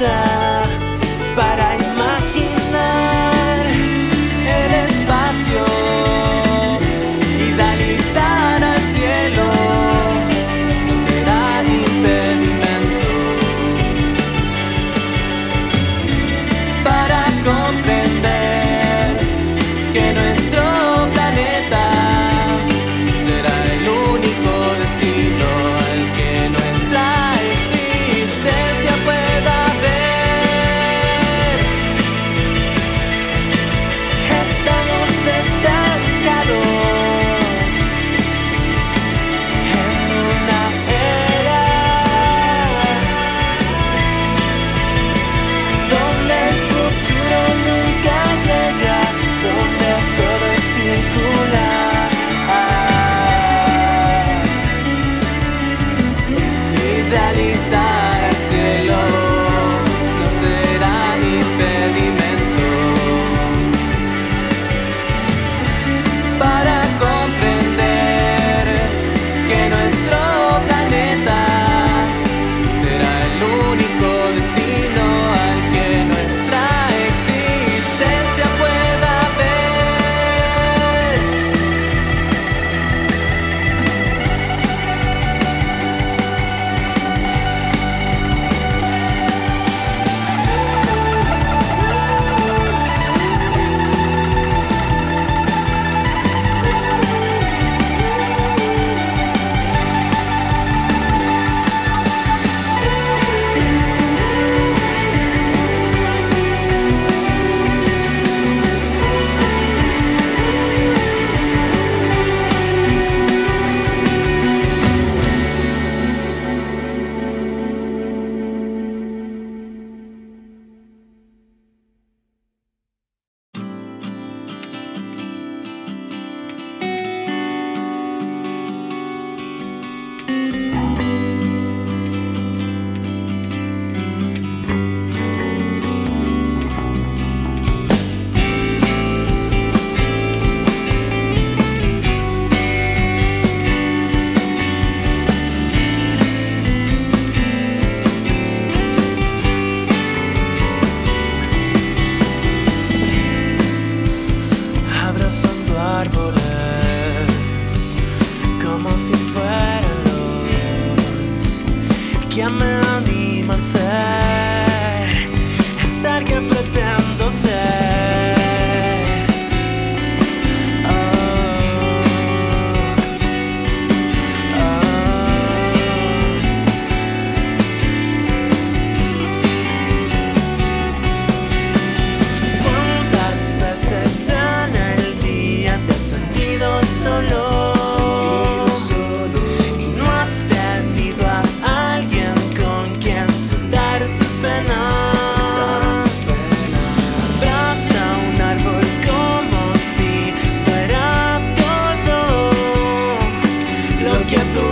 sad man.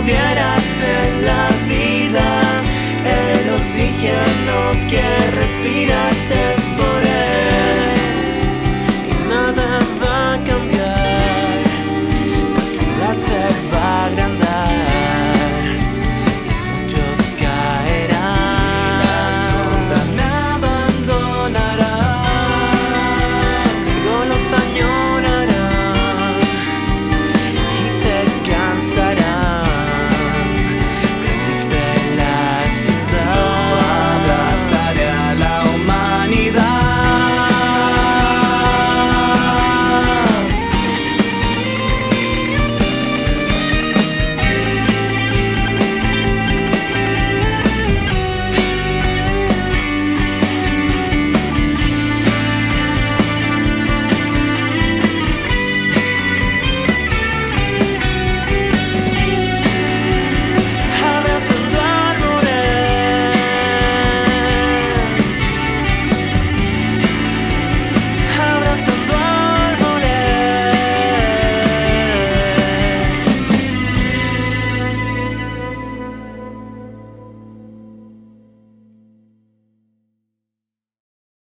tuvieras en la vida, el oxígeno que respiras.